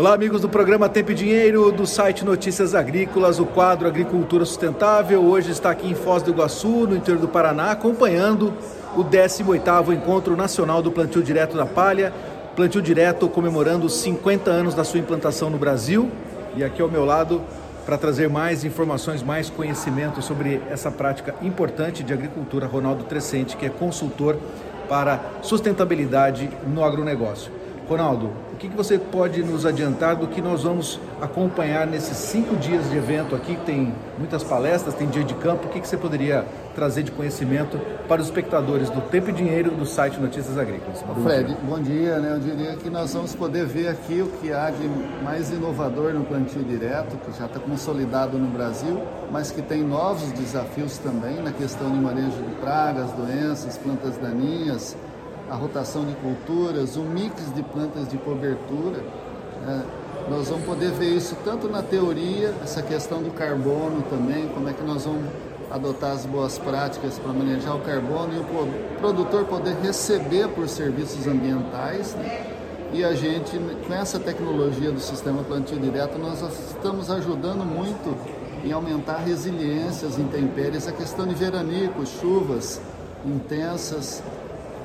Olá, amigos do programa Tempo e Dinheiro, do site Notícias Agrícolas, o quadro Agricultura Sustentável. Hoje está aqui em Foz do Iguaçu, no interior do Paraná, acompanhando o 18º Encontro Nacional do Plantio Direto da Palha. Plantio Direto comemorando os 50 anos da sua implantação no Brasil. E aqui ao meu lado, para trazer mais informações, mais conhecimento sobre essa prática importante de agricultura, Ronaldo Trescente, que é consultor para sustentabilidade no agronegócio. Ronaldo, o que, você pode nos adiantar do que nós vamos acompanhar nesses cinco dias de evento aqui? Tem muitas palestras, tem dia de campo. O que, que você poderia trazer de conhecimento para os espectadores do Tempo e Dinheiro do site Notícias Agrícolas? Bom Fred, dia. bom dia. Né? Eu diria que nós vamos poder ver aqui o que há de mais inovador no plantio direto, que já está consolidado no Brasil, mas que tem novos desafios também na questão de manejo de pragas, doenças, plantas daninhas a rotação de culturas, o mix de plantas de cobertura. Né? Nós vamos poder ver isso tanto na teoria, essa questão do carbono também, como é que nós vamos adotar as boas práticas para manejar o carbono e o produtor poder receber por serviços ambientais. Né? E a gente, com essa tecnologia do sistema plantio direto, nós estamos ajudando muito em aumentar a resiliência às intempéries, a questão de veranicos, chuvas intensas,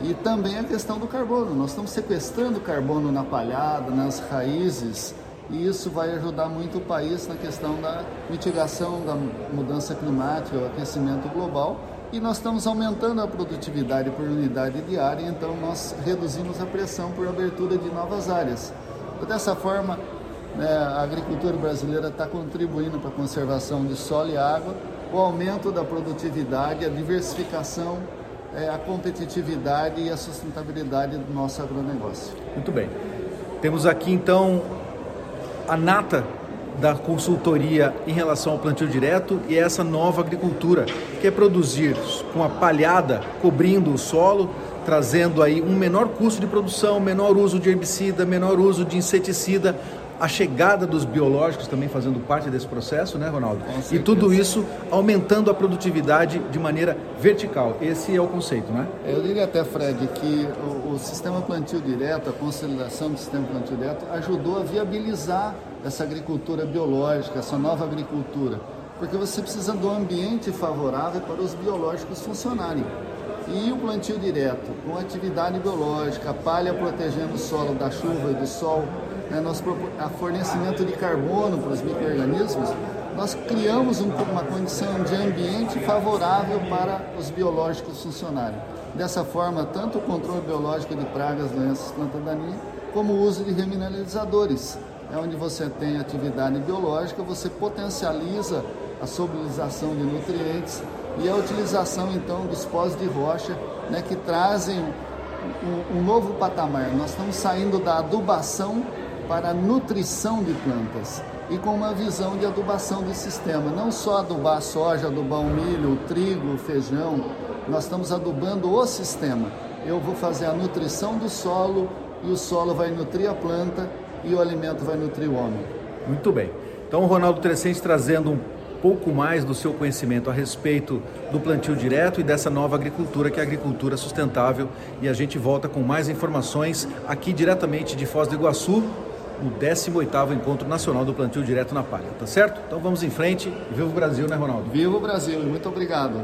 e também a questão do carbono. Nós estamos sequestrando carbono na palhada, nas raízes, e isso vai ajudar muito o país na questão da mitigação da mudança climática, o aquecimento global. E nós estamos aumentando a produtividade por unidade diária, então nós reduzimos a pressão por abertura de novas áreas. Dessa forma, né, a agricultura brasileira está contribuindo para a conservação de solo e água, o aumento da produtividade, a diversificação é, a competitividade e a sustentabilidade do nosso agronegócio. Muito bem. Temos aqui então a nata da consultoria em relação ao plantio direto e essa nova agricultura, que é produzir com a palhada cobrindo o solo, trazendo aí um menor custo de produção, menor uso de herbicida, menor uso de inseticida, a chegada dos biológicos também fazendo parte desse processo, né, Ronaldo? E tudo isso aumentando a produtividade de maneira vertical. Esse é o conceito, né? Eu diria até, Fred, que o, o sistema plantio direto, a consolidação do sistema plantio direto, ajudou a viabilizar essa agricultura biológica, essa nova agricultura, porque você precisa do ambiente favorável para os biológicos funcionarem. E o plantio direto, com atividade biológica, palha protegendo o solo da chuva e do sol, né, a fornecimento de carbono para os micro-organismos, nós criamos um, uma condição de ambiente favorável para os biológicos funcionarem. Dessa forma, tanto o controle biológico de pragas, doenças, plantas daninhas, como o uso de remineralizadores. É onde você tem atividade biológica, você potencializa a solubilização de nutrientes e a utilização então dos pós de rocha, né, que trazem um, um novo patamar. Nós estamos saindo da adubação para a nutrição de plantas e com uma visão de adubação de sistema, não só adubar a soja, adubar o milho, o trigo, o feijão, nós estamos adubando o sistema. Eu vou fazer a nutrição do solo e o solo vai nutrir a planta e o alimento vai nutrir o homem. Muito bem. Então, Ronaldo Trescente trazendo um pouco mais do seu conhecimento a respeito do plantio direto e dessa nova agricultura, que é a agricultura sustentável. E a gente volta com mais informações aqui diretamente de Foz do Iguaçu, no 18º Encontro Nacional do Plantio Direto na Palha, tá certo? Então vamos em frente. Viva o Brasil, né, Ronaldo? Viva o Brasil e muito obrigado.